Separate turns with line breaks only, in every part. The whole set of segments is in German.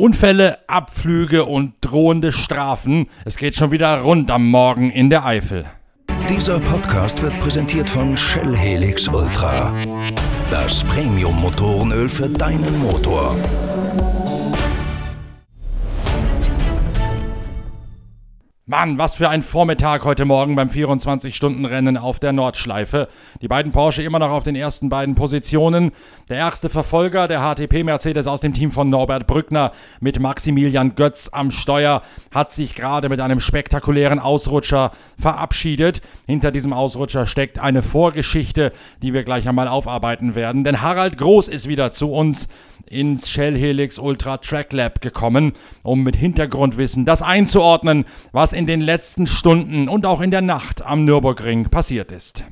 Unfälle, Abflüge und drohende Strafen. Es geht schon wieder rund am Morgen in der Eifel.
Dieser Podcast wird präsentiert von Shell Helix Ultra. Das Premium-Motorenöl für deinen Motor.
Mann, was für ein Vormittag heute Morgen beim 24-Stunden-Rennen auf der Nordschleife. Die beiden Porsche immer noch auf den ersten beiden Positionen. Der erste Verfolger, der HTP-Mercedes aus dem Team von Norbert Brückner mit Maximilian Götz am Steuer, hat sich gerade mit einem spektakulären Ausrutscher verabschiedet. Hinter diesem Ausrutscher steckt eine Vorgeschichte, die wir gleich einmal aufarbeiten werden. Denn Harald Groß ist wieder zu uns ins Shell Helix Ultra Track Lab gekommen, um mit Hintergrundwissen das einzuordnen, was in den letzten Stunden und auch in der Nacht am Nürburgring passiert ist.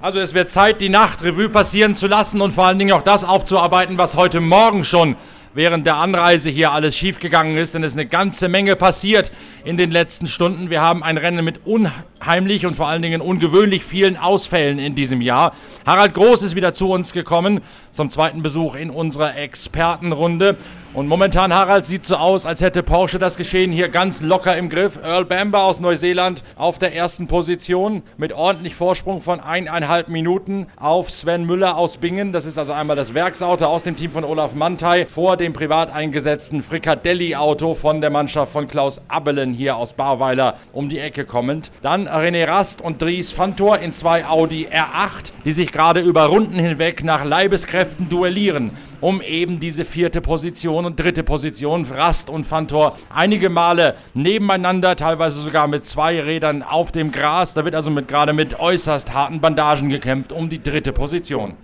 Also es wird Zeit, die Nacht Revue passieren zu lassen und vor allen Dingen auch das aufzuarbeiten, was heute Morgen schon während der Anreise hier alles schiefgegangen ist, denn es ist eine ganze Menge passiert in den letzten Stunden. Wir haben ein Rennen mit unheimlich und vor allen Dingen ungewöhnlich vielen Ausfällen in diesem Jahr. Harald Groß ist wieder zu uns gekommen zum zweiten Besuch in unserer Expertenrunde. Und momentan, Harald, sieht so aus, als hätte Porsche das Geschehen hier ganz locker im Griff. Earl Bamber aus Neuseeland auf der ersten Position mit ordentlich Vorsprung von eineinhalb Minuten auf Sven Müller aus Bingen. Das ist also einmal das Werksauto aus dem Team von Olaf Mantei vor dem privat eingesetzten Fricadelli-Auto von der Mannschaft von Klaus Abelen hier aus Barweiler um die Ecke kommend. Dann René Rast und Dries Fantor in zwei Audi R8, die sich gerade über Runden hinweg nach Leibeskräften duellieren um eben diese vierte Position und dritte Position, Rast und Fantor, einige Male nebeneinander, teilweise sogar mit zwei Rädern auf dem Gras. Da wird also mit, gerade mit äußerst harten Bandagen gekämpft um die dritte Position.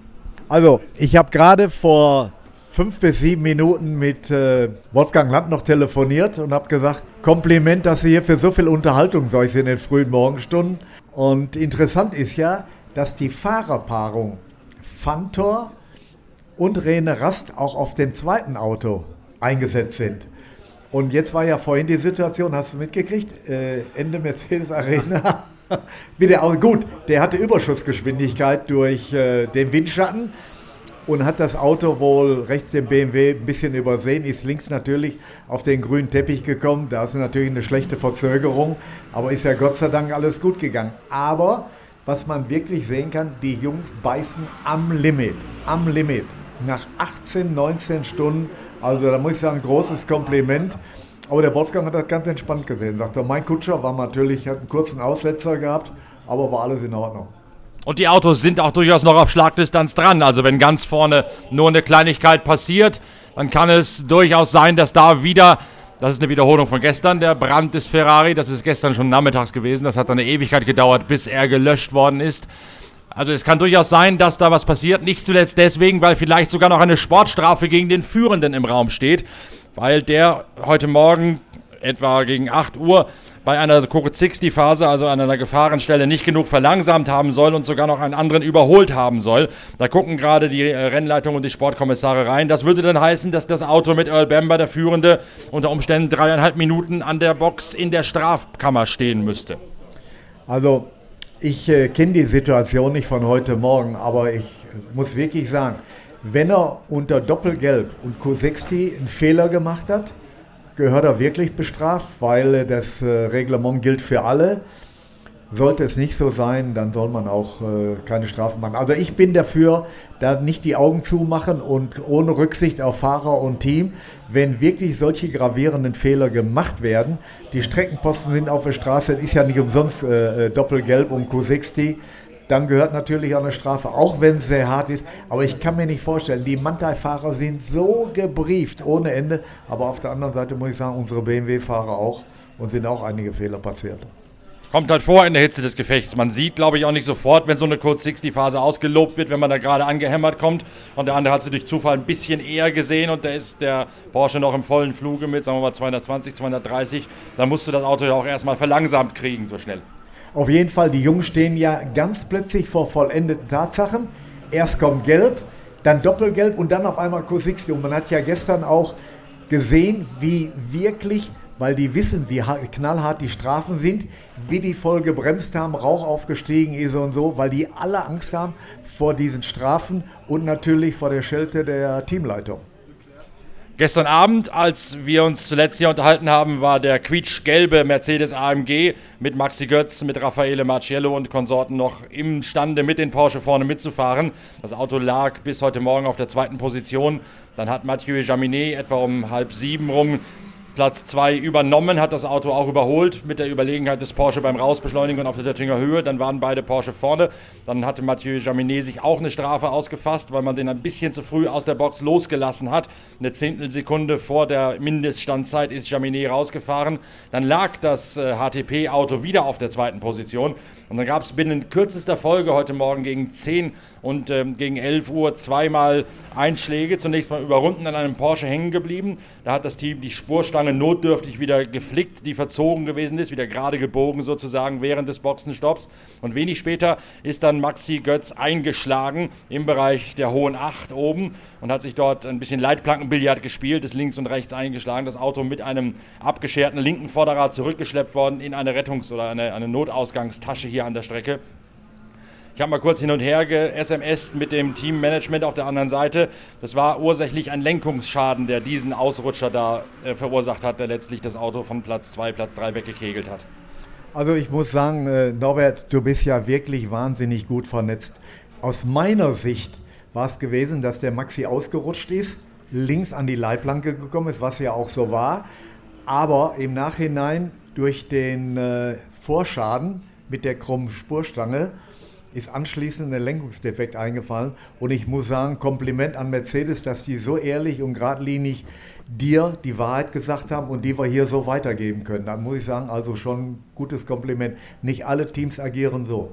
Also, ich habe gerade vor fünf bis sieben Minuten mit äh, Wolfgang Land noch telefoniert und habe gesagt, Kompliment, dass Sie hier für so viel Unterhaltung sorgt in den frühen Morgenstunden. Und interessant ist ja, dass die Fahrerpaarung Fantor und Rene Rast auch auf dem zweiten Auto eingesetzt sind. Und jetzt war ja vorhin die Situation, hast du mitgekriegt, äh, Ende Mercedes Arena. Wieder auch gut, der hatte Überschussgeschwindigkeit durch äh, den Windschatten und hat das Auto wohl rechts dem BMW ein bisschen übersehen, ist links natürlich auf den grünen Teppich gekommen. Da ist natürlich eine schlechte Verzögerung, aber ist ja Gott sei Dank alles gut gegangen. Aber was man wirklich sehen kann, die Jungs beißen am Limit, am Limit nach 18, 19 Stunden. Also da muss ich sagen, großes Kompliment. Aber der Wolfgang hat das ganz entspannt gesehen. Sagt er, mein Kutscher war natürlich, hat einen kurzen Aussetzer gehabt, aber war alles in Ordnung.
Und die Autos sind auch durchaus noch auf Schlagdistanz dran. Also wenn ganz vorne nur eine Kleinigkeit passiert, dann kann es durchaus sein, dass da wieder, das ist eine Wiederholung von gestern, der Brand des Ferrari, das ist gestern schon nachmittags gewesen, das hat dann eine Ewigkeit gedauert, bis er gelöscht worden ist. Also es kann durchaus sein, dass da was passiert. Nicht zuletzt deswegen, weil vielleicht sogar noch eine Sportstrafe gegen den Führenden im Raum steht. Weil der heute Morgen etwa gegen 8 Uhr bei einer Court 60 Phase, also an einer Gefahrenstelle, nicht genug verlangsamt haben soll und sogar noch einen anderen überholt haben soll. Da gucken gerade die äh, Rennleitung und die Sportkommissare rein. Das würde dann heißen, dass das Auto mit Earl Bamber, der Führende, unter Umständen dreieinhalb Minuten an der Box in der Strafkammer stehen müsste.
Also ich äh, kenne die Situation nicht von heute Morgen, aber ich muss wirklich sagen, wenn er unter Doppelgelb und Q60 einen Fehler gemacht hat, gehört er wirklich bestraft, weil äh, das äh, Reglement gilt für alle. Sollte es nicht so sein, dann soll man auch äh, keine Strafen machen. Also ich bin dafür, da nicht die Augen zumachen und ohne Rücksicht auf Fahrer und Team, wenn wirklich solche gravierenden Fehler gemacht werden. Die Streckenposten sind auf der Straße, ist ja nicht umsonst äh, äh Doppelgelb um Q60 dann gehört natürlich auch eine Strafe, auch wenn es sehr hart ist. Aber ich kann mir nicht vorstellen, die Mantai-Fahrer sind so gebrieft ohne Ende. Aber auf der anderen Seite muss ich sagen, unsere BMW-Fahrer auch und sind auch einige Fehler passiert
kommt halt vor in der Hitze des Gefechts. Man sieht, glaube ich, auch nicht sofort, wenn so eine Code 60 Phase ausgelobt wird, wenn man da gerade angehämmert kommt. Und der andere hat sie durch Zufall ein bisschen eher gesehen und da ist der Porsche noch im vollen Fluge mit, sagen wir mal 220, 230. Da musst du das Auto ja auch erstmal verlangsamt kriegen, so schnell.
Auf jeden Fall, die Jungs stehen ja ganz plötzlich vor vollendeten Tatsachen. Erst kommt Gelb, dann Doppelgelb und dann auf einmal Q60. Und man hat ja gestern auch gesehen, wie wirklich weil die wissen, wie knallhart die Strafen sind, wie die voll gebremst haben, Rauch aufgestiegen ist und so, weil die alle Angst haben vor diesen Strafen und natürlich vor der Schelte der Teamleitung.
Gestern Abend, als wir uns zuletzt hier unterhalten haben, war der quietschgelbe Mercedes AMG mit Maxi Götz, mit Raffaele Marciello und Konsorten noch imstande, mit den Porsche vorne mitzufahren. Das Auto lag bis heute Morgen auf der zweiten Position. Dann hat Mathieu Jaminet etwa um halb sieben rum Platz 2 übernommen, hat das Auto auch überholt mit der Überlegenheit des Porsche beim Rausbeschleunigen und auf der Töttinger Höhe. Dann waren beide Porsche vorne. Dann hatte Mathieu Jaminet sich auch eine Strafe ausgefasst, weil man den ein bisschen zu früh aus der Box losgelassen hat. Eine Zehntelsekunde vor der Mindeststandzeit ist Jaminet rausgefahren. Dann lag das äh, HTP-Auto wieder auf der zweiten Position. Und dann gab es binnen kürzester Folge heute Morgen gegen 10 und ähm, gegen 11 Uhr zweimal Einschläge. Zunächst mal überrunden an einem Porsche hängen geblieben. Da hat das Team die Spurstange notdürftig wieder geflickt, die verzogen gewesen ist, wieder gerade gebogen sozusagen während des Boxenstopps. Und wenig später ist dann Maxi Götz eingeschlagen im Bereich der hohen 8 oben und hat sich dort ein bisschen Leitplankenbillard gespielt, ist links und rechts eingeschlagen. Das Auto mit einem abgescherten linken Vorderrad zurückgeschleppt worden in eine Rettungs- oder eine, eine Notausgangstasche hier an der Strecke. Ich habe mal kurz hin und her ge-SMS mit dem Teammanagement auf der anderen Seite. Das war ursächlich ein Lenkungsschaden, der diesen Ausrutscher da äh, verursacht hat, der letztlich das Auto von Platz 2, Platz 3 weggekegelt hat.
Also ich muss sagen, äh, Norbert, du bist ja wirklich wahnsinnig gut vernetzt. Aus meiner Sicht war es gewesen, dass der Maxi ausgerutscht ist, links an die Leitplanke gekommen ist, was ja auch so war. Aber im Nachhinein durch den äh, Vorschaden mit der krummen Spurstange ist anschließend ein Lenkungsdefekt eingefallen. Und ich muss sagen, Kompliment an Mercedes, dass die so ehrlich und geradlinig dir die Wahrheit gesagt haben und die wir hier so weitergeben können. Da muss ich sagen, also schon ein gutes Kompliment. Nicht alle Teams agieren so.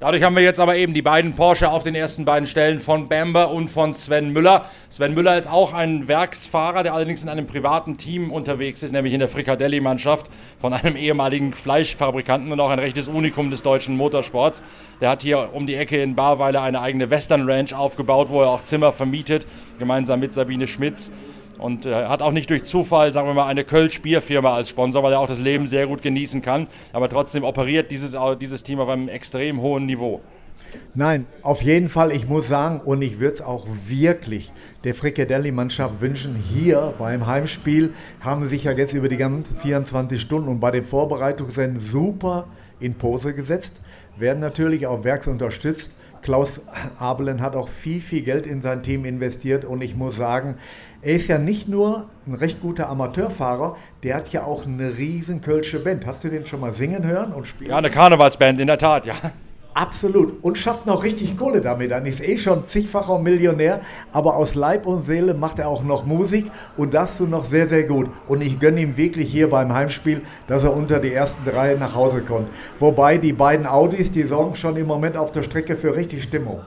Dadurch haben wir jetzt aber eben die beiden Porsche auf den ersten beiden Stellen von Bamber und von Sven Müller. Sven Müller ist auch ein Werksfahrer, der allerdings in einem privaten Team unterwegs ist, nämlich in der Frikadelli-Mannschaft von einem ehemaligen Fleischfabrikanten und auch ein rechtes Unikum des deutschen Motorsports. Der hat hier um die Ecke in Barweiler eine eigene Western Ranch aufgebaut, wo er auch Zimmer vermietet, gemeinsam mit Sabine Schmitz und äh, hat auch nicht durch Zufall, sagen wir mal, eine Kölsch-Bierfirma als Sponsor, weil er auch das Leben sehr gut genießen kann. Aber trotzdem operiert dieses, dieses Team auf einem extrem hohen Niveau.
Nein, auf jeden Fall, ich muss sagen, und ich würde es auch wirklich der Frikadelli-Mannschaft wünschen, hier beim Heimspiel haben sie sich ja jetzt über die ganzen 24 Stunden und bei den Vorbereitungsrennen super in Pose gesetzt, werden natürlich auch werks unterstützt. Klaus Abelen hat auch viel, viel Geld in sein Team investiert und ich muss sagen, er ist ja nicht nur ein recht guter Amateurfahrer, der hat ja auch eine riesen Kölsche Band. Hast du den schon mal singen hören und spielen?
Ja, eine Karnevalsband, in der Tat, ja.
Absolut. Und schafft noch richtig Kohle damit. Dann ist eh schon zigfacher Millionär, aber aus Leib und Seele macht er auch noch Musik und das tut noch sehr, sehr gut. Und ich gönne ihm wirklich hier beim Heimspiel, dass er unter die ersten drei nach Hause kommt. Wobei die beiden Audis, die sorgen schon im Moment auf der Strecke für richtig Stimmung.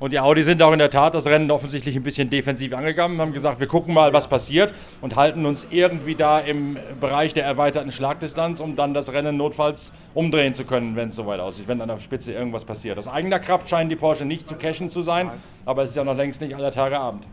Und die Audi sind auch in der Tat das Rennen offensichtlich ein bisschen defensiv angegangen, haben gesagt, wir gucken mal, was passiert und halten uns irgendwie da im Bereich der erweiterten Schlagdistanz, um dann das Rennen notfalls umdrehen zu können, wenn es soweit aussieht, wenn an der Spitze irgendwas passiert. Aus eigener Kraft scheinen die Porsche nicht zu cashen zu sein, aber es ist ja noch längst nicht aller Tage Abend.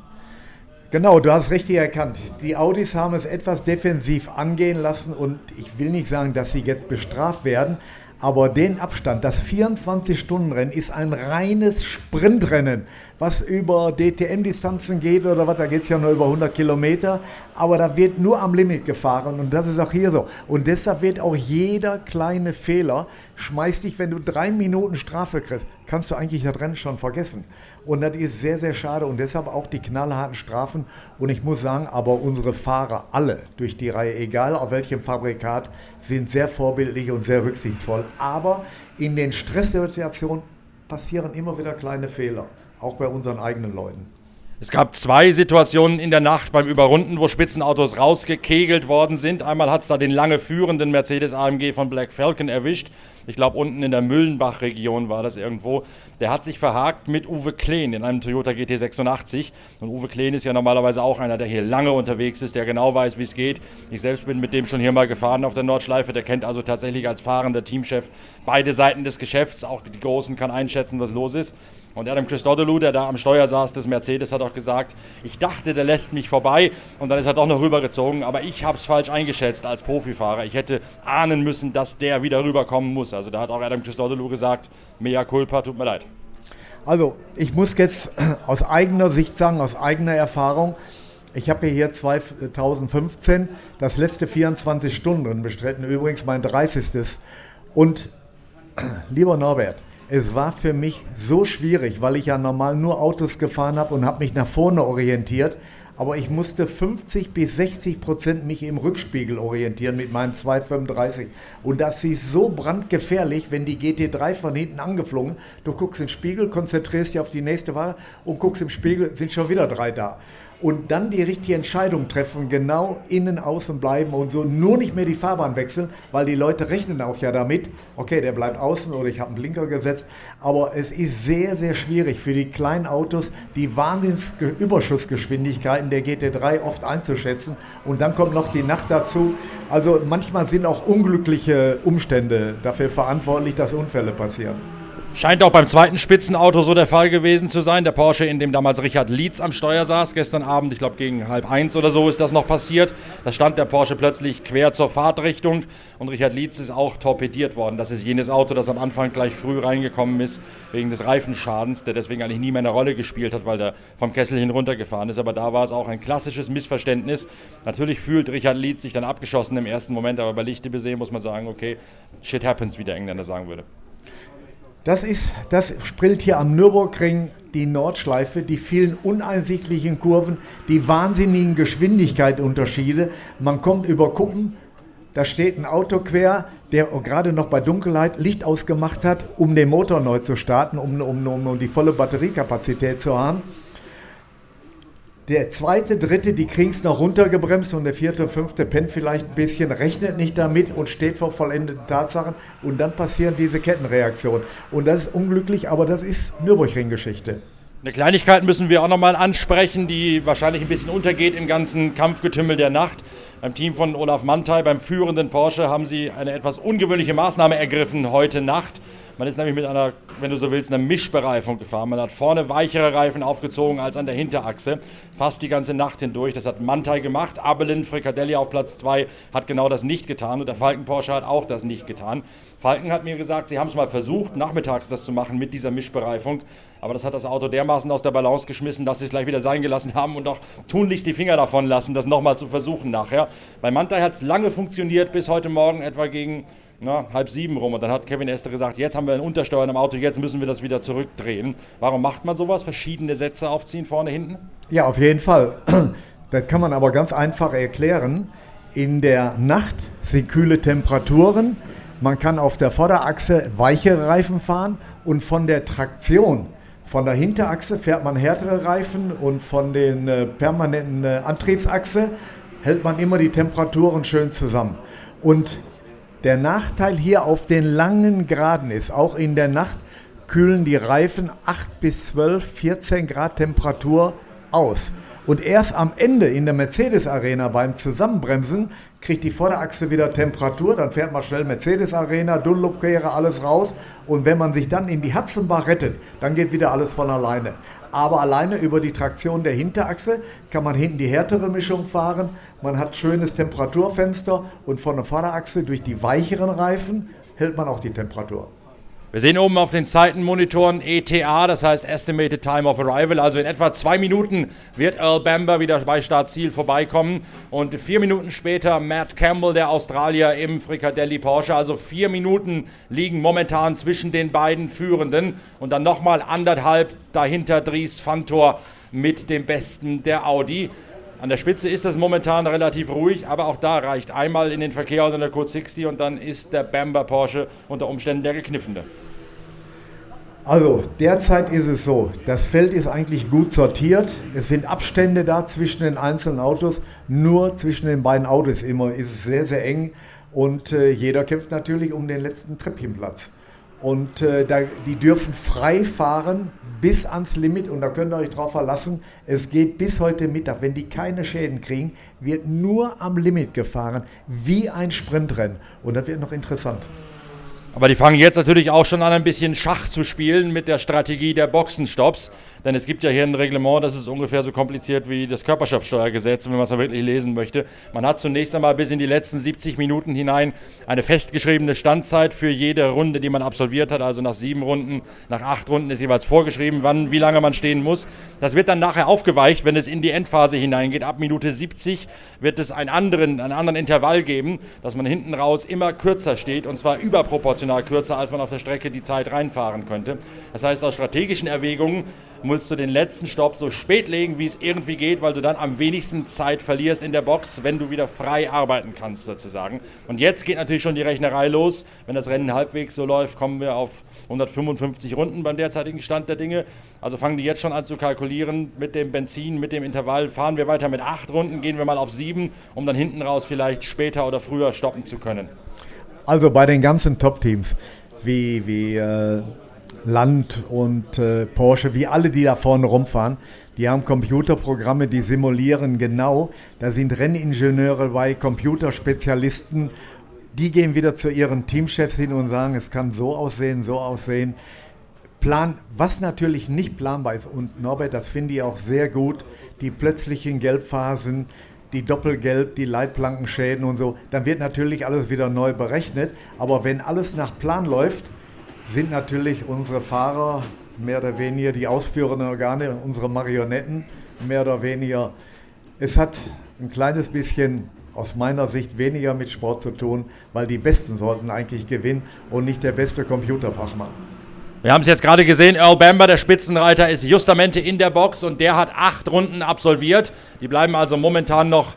Genau, du hast richtig erkannt. Die Audis haben es etwas defensiv angehen lassen und ich will nicht sagen, dass sie jetzt bestraft werden, aber den Abstand, das 24-Stunden-Rennen ist ein reines Sprintrennen, was über DTM-Distanzen geht oder was, da geht es ja nur über 100 Kilometer, aber da wird nur am Limit gefahren und das ist auch hier so. Und deshalb wird auch jeder kleine Fehler, schmeißt dich, wenn du drei Minuten Strafe kriegst, kannst du eigentlich das Rennen schon vergessen. Und das ist sehr, sehr schade und deshalb auch die knallharten Strafen. Und ich muss sagen, aber unsere Fahrer, alle durch die Reihe, egal auf welchem Fabrikat, sind sehr vorbildlich und sehr rücksichtsvoll. Aber in den Stresssituationen passieren immer wieder kleine Fehler, auch bei unseren eigenen Leuten.
Es gab zwei Situationen in der Nacht beim Überrunden, wo Spitzenautos rausgekegelt worden sind. Einmal hat es da den lange führenden Mercedes AMG von Black Falcon erwischt. Ich glaube, unten in der Müllenbach-Region war das irgendwo. Der hat sich verhakt mit Uwe Kleen in einem Toyota GT86. Und Uwe Kleen ist ja normalerweise auch einer, der hier lange unterwegs ist, der genau weiß, wie es geht. Ich selbst bin mit dem schon hier mal gefahren auf der Nordschleife. Der kennt also tatsächlich als fahrender Teamchef beide Seiten des Geschäfts. Auch die Großen kann einschätzen, was los ist. Und Adam Christodoulou, der da am Steuer saß des Mercedes, hat auch gesagt, ich dachte, der lässt mich vorbei und dann ist er doch noch rübergezogen, aber ich habe es falsch eingeschätzt als Profifahrer. Ich hätte ahnen müssen, dass der wieder rüberkommen muss. Also da hat auch Adam Christodoulou gesagt, mea culpa, tut mir leid.
Also ich muss jetzt aus eigener Sicht sagen, aus eigener Erfahrung, ich habe hier 2015 das letzte 24 Stunden bestritten, übrigens mein 30. Und lieber Norbert, es war für mich so schwierig, weil ich ja normal nur Autos gefahren habe und habe mich nach vorne orientiert. Aber ich musste 50 bis 60 Prozent mich im Rückspiegel orientieren mit meinem 235. Und das ist so brandgefährlich, wenn die GT3 von hinten angeflogen, du guckst den Spiegel, konzentrierst dich auf die nächste Ware und guckst im Spiegel, sind schon wieder drei da und dann die richtige Entscheidung treffen, genau innen, außen bleiben und so nur nicht mehr die Fahrbahn wechseln, weil die Leute rechnen auch ja damit, okay, der bleibt außen oder ich habe einen Blinker gesetzt, aber es ist sehr, sehr schwierig für die kleinen Autos die Wahnsinnsüberschussgeschwindigkeiten der GT3 oft einzuschätzen und dann kommt noch die Nacht dazu. Also manchmal sind auch unglückliche Umstände dafür verantwortlich, dass Unfälle passieren.
Scheint auch beim zweiten Spitzenauto so der Fall gewesen zu sein. Der Porsche, in dem damals Richard Lietz am Steuer saß, gestern Abend, ich glaube gegen halb eins oder so ist das noch passiert. Da stand der Porsche plötzlich quer zur Fahrtrichtung und Richard Lietz ist auch torpediert worden. Das ist jenes Auto, das am Anfang gleich früh reingekommen ist wegen des Reifenschadens, der deswegen eigentlich nie mehr eine Rolle gespielt hat, weil der vom Kessel hin runtergefahren ist. Aber da war es auch ein klassisches Missverständnis. Natürlich fühlt Richard Lietz sich dann abgeschossen im ersten Moment, aber bei Lichte besehen muss man sagen, okay, shit happens, wie der Engländer sagen würde.
Das, ist, das sprillt hier am Nürburgring die Nordschleife, die vielen uneinsichtlichen Kurven, die wahnsinnigen Geschwindigkeitsunterschiede. Man kommt über Kuppen, da steht ein Auto quer, der gerade noch bei Dunkelheit Licht ausgemacht hat, um den Motor neu zu starten, um, um, um die volle Batteriekapazität zu haben. Der zweite, dritte, die kriegen es noch runtergebremst und der vierte und fünfte pennt vielleicht ein bisschen, rechnet nicht damit und steht vor vollendeten Tatsachen und dann passieren diese Kettenreaktionen. Und das ist unglücklich, aber das ist Nürburgring-Geschichte.
Eine Kleinigkeit müssen wir auch nochmal ansprechen, die wahrscheinlich ein bisschen untergeht im ganzen Kampfgetümmel der Nacht. Beim Team von Olaf Mantei, beim führenden Porsche, haben sie eine etwas ungewöhnliche Maßnahme ergriffen heute Nacht. Man ist nämlich mit einer, wenn du so willst, einer Mischbereifung gefahren. Man hat vorne weichere Reifen aufgezogen als an der Hinterachse, fast die ganze Nacht hindurch. Das hat Mantai gemacht. Abelin Fricadelli auf Platz 2 hat genau das nicht getan und der Falken Porsche hat auch das nicht getan. Falken hat mir gesagt, sie haben es mal versucht, nachmittags das zu machen mit dieser Mischbereifung. Aber das hat das Auto dermaßen aus der Balance geschmissen, dass sie es gleich wieder sein gelassen haben und auch tunlichst die Finger davon lassen, das nochmal zu versuchen nachher. Bei Mantai hat es lange funktioniert, bis heute Morgen etwa gegen na, halb sieben rum. Und dann hat Kevin Esther gesagt, jetzt haben wir ein Untersteuern im Auto, jetzt müssen wir das wieder zurückdrehen. Warum macht man sowas? Verschiedene Sätze aufziehen, vorne, hinten?
Ja, auf jeden Fall. Das kann man aber ganz einfach erklären. In der Nacht sind kühle Temperaturen. Man kann auf der Vorderachse weichere Reifen fahren und von der Traktion von der Hinterachse fährt man härtere Reifen und von den äh, permanenten äh, Antriebsachse hält man immer die Temperaturen schön zusammen. Und der Nachteil hier auf den langen Geraden ist, auch in der Nacht kühlen die Reifen 8 bis 12, 14 Grad Temperatur aus. Und erst am Ende in der Mercedes Arena beim Zusammenbremsen kriegt die Vorderachse wieder Temperatur, dann fährt man schnell Mercedes Arena, Dunlop-Kehre, alles raus. Und wenn man sich dann in die Hudson-Bar rettet, dann geht wieder alles von alleine. Aber alleine über die Traktion der Hinterachse kann man hinten die härtere Mischung fahren. Man hat schönes Temperaturfenster und von der Vorderachse durch die weicheren Reifen hält man auch die Temperatur.
Wir sehen oben auf den Zeitenmonitoren ETA, das heißt Estimated Time of Arrival. Also in etwa zwei Minuten wird Earl Bamber wieder bei Startziel vorbeikommen. Und vier Minuten später Matt Campbell, der Australier im Fricadelli Porsche. Also vier Minuten liegen momentan zwischen den beiden Führenden. Und dann nochmal anderthalb dahinter Dries Fantor mit dem Besten der Audi. An der Spitze ist das momentan relativ ruhig, aber auch da reicht einmal in den Verkehr aus der Code 60 und dann ist der Bamber Porsche unter Umständen der gekniffene.
Also derzeit ist es so, das Feld ist eigentlich gut sortiert. Es sind Abstände da zwischen den einzelnen Autos. Nur zwischen den beiden Autos immer ist es sehr, sehr eng. Und äh, jeder kämpft natürlich um den letzten Treppchenplatz. Und äh, da, die dürfen frei fahren bis ans Limit und da könnt ihr euch drauf verlassen. Es geht bis heute Mittag, wenn die keine Schäden kriegen, wird nur am Limit gefahren, wie ein Sprintrennen. Und das wird noch interessant.
Aber die fangen jetzt natürlich auch schon an, ein bisschen Schach zu spielen mit der Strategie der Boxenstopps. Denn es gibt ja hier ein Reglement, das ist ungefähr so kompliziert wie das Körperschaftssteuergesetz, wenn man es mal wirklich lesen möchte. Man hat zunächst einmal bis in die letzten 70 Minuten hinein eine festgeschriebene Standzeit für jede Runde, die man absolviert hat. Also nach sieben Runden, nach acht Runden ist jeweils vorgeschrieben, wann, wie lange man stehen muss. Das wird dann nachher aufgeweicht, wenn es in die Endphase hineingeht. Ab Minute 70 wird es einen anderen, einen anderen Intervall geben, dass man hinten raus immer kürzer steht und zwar überproportional kürzer, als man auf der Strecke die Zeit reinfahren könnte. Das heißt, aus strategischen Erwägungen musst du den letzten Stopp so spät legen, wie es irgendwie geht, weil du dann am wenigsten Zeit verlierst in der Box, wenn du wieder frei arbeiten kannst sozusagen. Und jetzt geht natürlich schon die Rechnerei los. Wenn das Rennen halbwegs so läuft, kommen wir auf 155 Runden beim derzeitigen Stand der Dinge. Also fangen die jetzt schon an zu kalkulieren mit dem Benzin, mit dem Intervall. Fahren wir weiter mit acht Runden, gehen wir mal auf sieben, um dann hinten raus vielleicht später oder früher stoppen zu können.
Also bei den ganzen Top-Teams wie, wie äh Land und äh, Porsche, wie alle, die da vorne rumfahren, die haben Computerprogramme, die simulieren genau. Da sind Renningenieure bei, Computerspezialisten. Die gehen wieder zu ihren Teamchefs hin und sagen, es kann so aussehen, so aussehen. Plan, was natürlich nicht planbar ist, und Norbert, das finde ich auch sehr gut, die plötzlichen Gelbphasen, die Doppelgelb, die Leitplankenschäden und so, dann wird natürlich alles wieder neu berechnet. Aber wenn alles nach Plan läuft, sind natürlich unsere Fahrer mehr oder weniger die ausführenden Organe, unsere Marionetten mehr oder weniger. Es hat ein kleines bisschen aus meiner Sicht weniger mit Sport zu tun, weil die Besten sollten eigentlich gewinnen und nicht der beste Computerfachmann.
Wir haben es jetzt gerade gesehen, Earl Bamber, der Spitzenreiter, ist justamente in der Box und der hat acht Runden absolviert. Die bleiben also momentan noch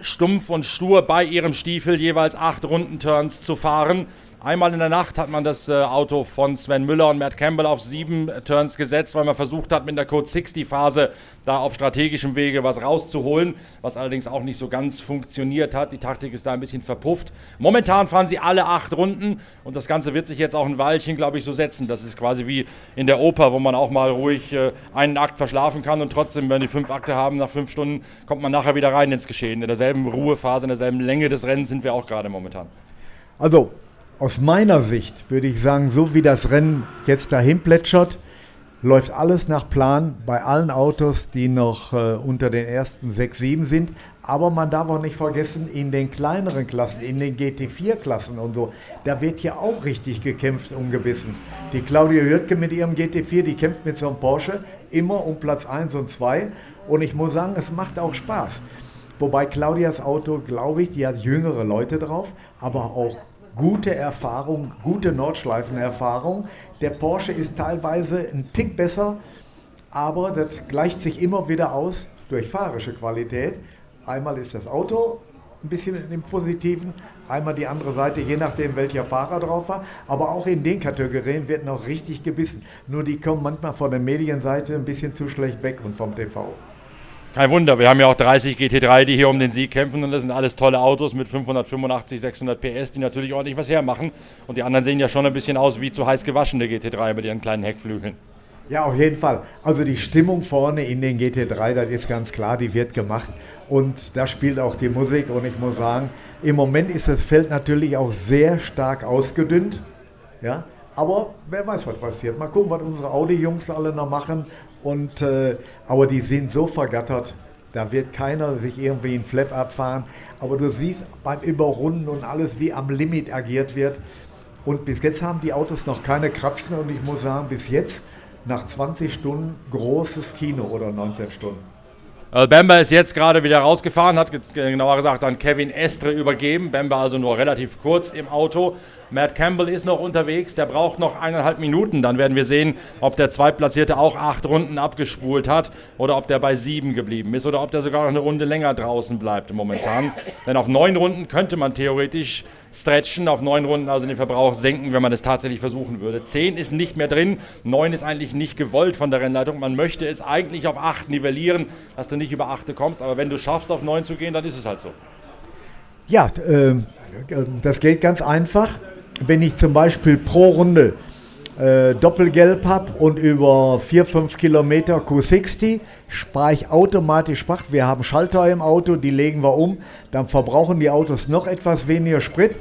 stumpf und stur bei ihrem Stiefel, jeweils acht Rundenturns zu fahren. Einmal in der Nacht hat man das äh, Auto von Sven Müller und Matt Campbell auf sieben Turns gesetzt, weil man versucht hat, mit der Code 60 Phase da auf strategischem Wege was rauszuholen, was allerdings auch nicht so ganz funktioniert hat. Die Taktik ist da ein bisschen verpufft. Momentan fahren sie alle acht Runden und das Ganze wird sich jetzt auch ein Weilchen, glaube ich, so setzen. Das ist quasi wie in der Oper, wo man auch mal ruhig äh, einen Akt verschlafen kann und trotzdem, wenn die fünf Akte haben, nach fünf Stunden kommt man nachher wieder rein ins Geschehen. In derselben Ruhephase, in derselben Länge des Rennens sind wir auch gerade momentan.
Also, aus meiner Sicht würde ich sagen, so wie das Rennen jetzt dahin plätschert, läuft alles nach Plan bei allen Autos, die noch äh, unter den ersten 6, 7 sind. Aber man darf auch nicht vergessen, in den kleineren Klassen, in den GT4-Klassen und so, da wird ja auch richtig gekämpft und gebissen. Die Claudia Hürtke mit ihrem GT4, die kämpft mit so einem Porsche immer um Platz 1 und 2. Und ich muss sagen, es macht auch Spaß. Wobei Claudias Auto, glaube ich, die hat jüngere Leute drauf, aber auch gute Erfahrung, gute Nordschleifenerfahrung. Der Porsche ist teilweise ein Tick besser, aber das gleicht sich immer wieder aus durch fahrische Qualität. Einmal ist das Auto ein bisschen im Positiven, einmal die andere Seite, je nachdem welcher Fahrer drauf war. Aber auch in den Kategorien wird noch richtig gebissen. Nur die kommen manchmal von der Medienseite ein bisschen zu schlecht weg und vom TV.
Kein Wunder, wir haben ja auch 30 GT3, die hier um den Sieg kämpfen und das sind alles tolle Autos mit 585, 600 PS, die natürlich ordentlich was hermachen. Und die anderen sehen ja schon ein bisschen aus wie zu heiß gewaschene GT3 mit ihren kleinen Heckflügeln.
Ja, auf jeden Fall. Also die Stimmung vorne in den GT3, das ist ganz klar, die wird gemacht. Und da spielt auch die Musik. Und ich muss sagen, im Moment ist das Feld natürlich auch sehr stark ausgedünnt. Ja, aber wer weiß, was passiert. Mal gucken, was unsere Audi-Jungs alle noch machen. Und, äh, aber die sind so vergattert, da wird keiner sich irgendwie in Flap abfahren. Aber du siehst beim Überrunden und alles, wie am Limit agiert wird. Und bis jetzt haben die Autos noch keine Kratzen. Und ich muss sagen, bis jetzt, nach 20 Stunden, großes Kino oder 19 Stunden.
Also Bemba ist jetzt gerade wieder rausgefahren, hat genauer gesagt an Kevin Estre übergeben. Bemba also nur relativ kurz im Auto. Matt Campbell ist noch unterwegs, der braucht noch eineinhalb Minuten. Dann werden wir sehen, ob der Zweitplatzierte auch acht Runden abgespult hat oder ob der bei sieben geblieben ist oder ob der sogar noch eine Runde länger draußen bleibt momentan. Denn auf neun Runden könnte man theoretisch stretchen, auf neun Runden also den Verbrauch senken, wenn man es tatsächlich versuchen würde. Zehn ist nicht mehr drin, neun ist eigentlich nicht gewollt von der Rennleitung. Man möchte es eigentlich auf acht nivellieren, dass du nicht über achte kommst, aber wenn du schaffst, auf neun zu gehen, dann ist es halt so.
Ja, äh, das geht ganz einfach wenn ich zum Beispiel pro Runde äh, Doppelgelb habe und über 4-5 Kilometer Q60 spare ich automatisch Spach. Wir haben Schalter im Auto, die legen wir um, dann verbrauchen die Autos noch etwas weniger Sprit.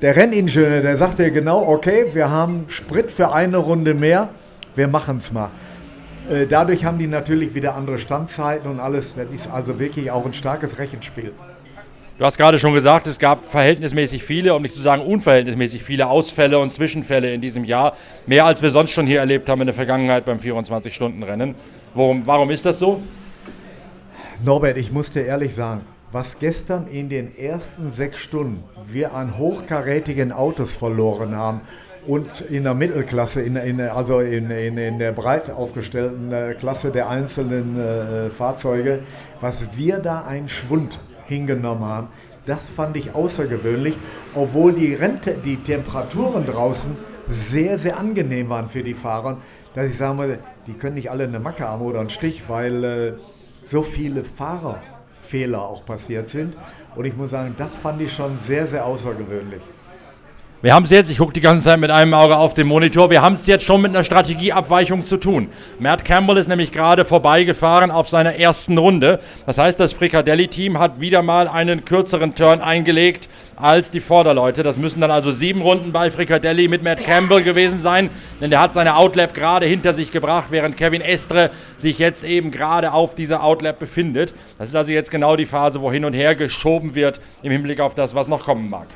Der Renningenieur, der sagte genau, okay, wir haben Sprit für eine Runde mehr, wir machen es mal. Äh, dadurch haben die natürlich wieder andere Standzeiten und alles. Das ist also wirklich auch ein starkes Rechenspiel.
Du hast gerade schon gesagt, es gab verhältnismäßig viele, um nicht zu sagen unverhältnismäßig viele Ausfälle und Zwischenfälle in diesem Jahr. Mehr als wir sonst schon hier erlebt haben in der Vergangenheit beim 24-Stunden-Rennen. Warum, warum ist das so?
Norbert, ich muss dir ehrlich sagen, was gestern in den ersten sechs Stunden wir an hochkarätigen Autos verloren haben und in der Mittelklasse, in, in, also in, in, der breit aufgestellten äh, Klasse der einzelnen äh, Fahrzeuge, was wir da einen Schwund hingenommen haben. Das fand ich außergewöhnlich, obwohl die, Rente, die Temperaturen draußen sehr, sehr angenehm waren für die Fahrer. Dass ich sagen würde, die können nicht alle eine Macke haben oder einen Stich, weil äh, so viele Fahrerfehler auch passiert sind. Und ich muss sagen, das fand ich schon sehr, sehr außergewöhnlich.
Wir haben es jetzt, ich gucke die ganze Zeit mit einem Auge auf den Monitor, wir haben es jetzt schon mit einer Strategieabweichung zu tun. Matt Campbell ist nämlich gerade vorbeigefahren auf seiner ersten Runde. Das heißt, das Fricadelli-Team hat wieder mal einen kürzeren Turn eingelegt als die Vorderleute. Das müssen dann also sieben Runden bei Fricadelli mit Matt Campbell gewesen sein, denn der hat seine Outlap gerade hinter sich gebracht, während Kevin Estre sich jetzt eben gerade auf dieser Outlap befindet. Das ist also jetzt genau die Phase, wo hin und her geschoben wird im Hinblick auf das, was noch kommen mag.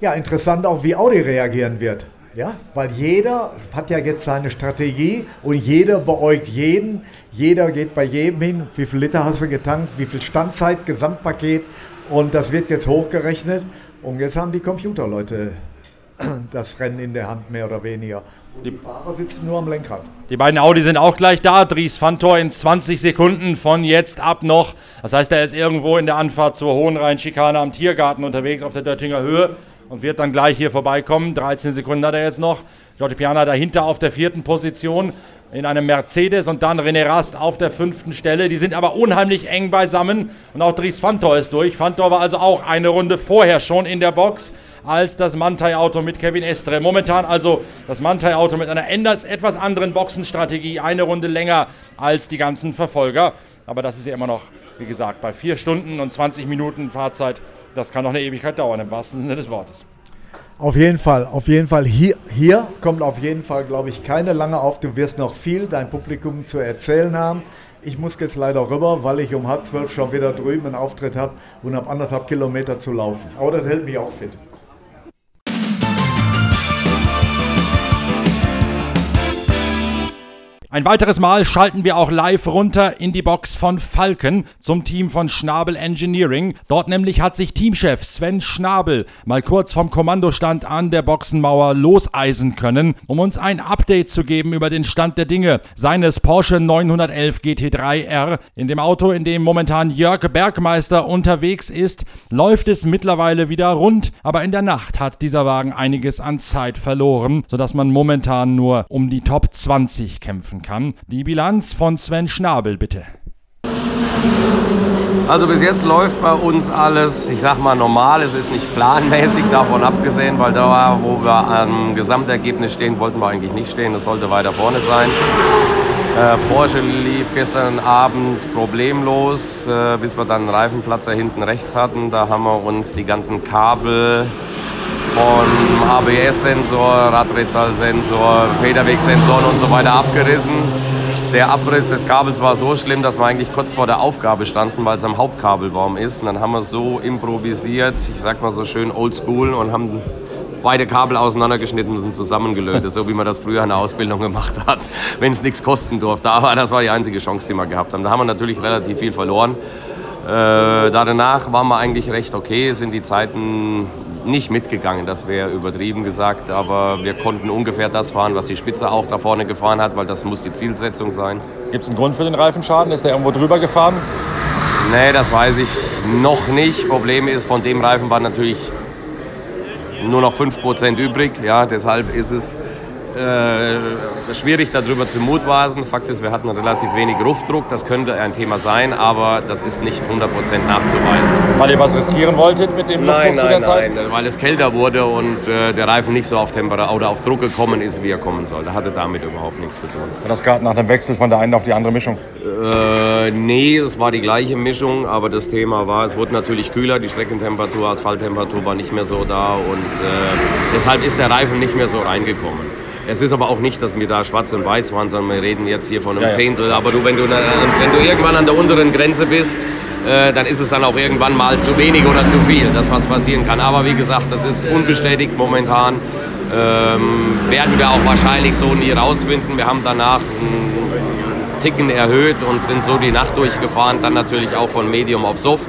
Ja, interessant auch, wie Audi reagieren wird. Ja, weil jeder hat ja jetzt seine Strategie und jeder beäugt jeden. Jeder geht bei jedem hin, wie viel Liter hast du getankt, wie viel Standzeit, Gesamtpaket und das wird jetzt hochgerechnet. Und jetzt haben die Computerleute das Rennen in der Hand, mehr oder weniger.
Die Fahrer sitzen nur am Lenkrad. Die beiden Audi sind auch gleich da. Dries Fantor in 20 Sekunden von jetzt ab noch. Das heißt, er ist irgendwo in der Anfahrt zur Hohenrhein-Schikane am Tiergarten unterwegs auf der Döttinger Höhe und wird dann gleich hier vorbeikommen. 13 Sekunden hat er jetzt noch. Giorgio Piana dahinter auf der vierten Position in einem Mercedes und dann René Rast auf der fünften Stelle. Die sind aber unheimlich eng beisammen und auch Dries Fantor ist durch. Fantor war also auch eine Runde vorher schon in der Box als das Mantai-Auto mit Kevin Estre. Momentan also das Mantai-Auto mit einer etwas anderen Boxenstrategie, eine Runde länger als die ganzen Verfolger. Aber das ist ja immer noch, wie gesagt, bei vier Stunden und 20 Minuten Fahrzeit das kann noch eine Ewigkeit dauern, im wahrsten Sinne des Wortes.
Auf jeden Fall, auf jeden Fall. Hier, hier kommt auf jeden Fall, glaube ich, keine lange auf. Du wirst noch viel dein Publikum zu erzählen haben. Ich muss jetzt leider rüber, weil ich um halb zwölf schon wieder drüben einen Auftritt habe und habe anderthalb Kilometer zu laufen. Aber das hält mich auch fit.
Ein weiteres Mal schalten wir auch live runter in die Box von Falken zum Team von Schnabel Engineering. Dort nämlich hat sich Teamchef Sven Schnabel mal kurz vom Kommandostand an der Boxenmauer loseisen können, um uns ein Update zu geben über den Stand der Dinge seines Porsche 911 GT3R. In dem Auto, in dem momentan Jörg Bergmeister unterwegs ist, läuft es mittlerweile wieder rund, aber in der Nacht hat dieser Wagen einiges an Zeit verloren, sodass man momentan nur um die Top 20 kämpfen kann. Die Bilanz von Sven Schnabel bitte.
Also bis jetzt läuft bei uns alles, ich sag mal normal, es ist nicht planmäßig, davon abgesehen, weil da, wo wir am Gesamtergebnis stehen, wollten wir eigentlich nicht stehen, das sollte weiter vorne sein. Äh, Porsche lief gestern Abend problemlos, äh, bis wir dann einen Reifenplatz da hinten rechts hatten. Da haben wir uns die ganzen Kabel von ABS-Sensor, Radredzahlsensor, Federwegsensoren und so weiter abgerissen. Der Abriss des Kabels war so schlimm, dass wir eigentlich kurz vor der Aufgabe standen, weil es am Hauptkabelbaum ist. Und dann haben wir so improvisiert, ich sag mal so schön oldschool und haben beide Kabel auseinandergeschnitten und zusammengelötet, so wie man das früher in der Ausbildung gemacht hat, wenn es nichts kosten durfte. Aber das war die einzige Chance, die wir gehabt haben. Da haben wir natürlich relativ viel verloren. Äh, danach waren wir eigentlich recht okay, sind die Zeiten nicht mitgegangen, das wäre übertrieben gesagt, aber wir konnten ungefähr das fahren, was die Spitze auch da vorne gefahren hat, weil das muss die Zielsetzung sein.
Gibt es einen Grund für den Reifenschaden? Ist der irgendwo drüber gefahren?
Nee, das weiß ich noch nicht. Problem ist, von dem Reifen war natürlich nur noch 5% übrig. Ja, deshalb ist es Äh, schwierig darüber zu mutmaßen. Fakt ist, wir hatten relativ wenig Luftdruck. Das könnte ein Thema sein, aber das ist nicht 100% nachzuweisen.
Weil ihr was riskieren wolltet mit dem Luftdruck
Nein,
zu der Zeit?
nein, weil es kälter wurde und äh, der Reifen nicht so auf Temperatur oder auf Druck gekommen ist, wie er kommen soll. Das hatte damit überhaupt nichts zu tun.
Das gab nach dem Wechsel von der einen auf die andere Mischung.
Äh, nee, es war die gleiche Mischung, aber das Thema war, es wurde natürlich kühler, die Streckentemperatur, Asphalttemperatur war nicht mehr so da und äh, deshalb ist der Reifen nicht mehr so reingekommen. Es ist aber auch nicht, dass wir da schwarz und weiß waren, sondern wir reden jetzt hier von einem
Ja.
Zehntel. Aber du, wenn du, äh, wenn du irgendwann an der unteren Grenze bist, äh, dann ist es dann auch irgendwann mal zu wenig oder zu viel, das was passieren kann. Aber wie gesagt, das ist unbestätigt momentan. Ähm, werden wir auch wahrscheinlich so nie rausfinden. Wir haben danach einen Ticken erhöht und sind so die Nacht durchgefahren, dann natürlich auch von Medium auf Soft.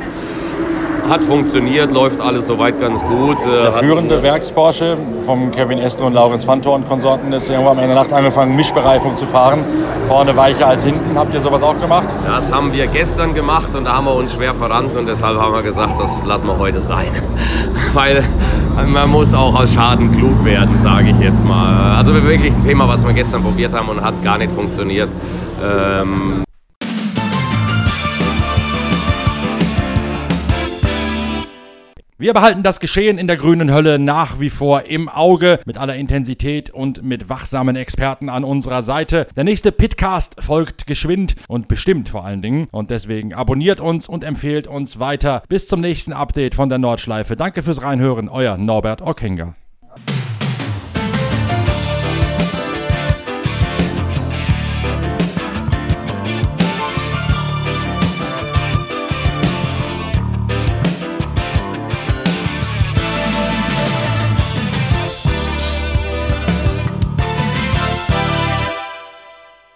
Hat funktioniert, läuft alles soweit ganz gut. Äh,
Der führende Werks-Porsche vom Kevin Estre und Laurenz Fantor und Konsorten ist irgendwann am Ende der Nacht angefangen, Mischbereifung zu fahren. Vorne weicher als hinten. Habt ihr sowas auch gemacht?
Das haben wir gestern gemacht und da haben wir uns schwer verrannt und deshalb haben wir gesagt, das lassen wir heute sein. Weil man muss auch aus Schaden klug werden, sage ich jetzt mal. Also wirklich ein Thema, was wir gestern probiert haben und hat gar nicht funktioniert. Ähm,
Wir behalten das Geschehen in der grünen Hölle nach wie vor im Auge, mit aller Intensität und mit wachsamen Experten an unserer Seite. Der nächste Pitcast folgt geschwind und bestimmt vor allen Dingen. Und deswegen abonniert uns und empfehlt uns weiter. Bis zum nächsten Update von der Nordschleife. Danke fürs Reinhören, euer Norbert Ockenger.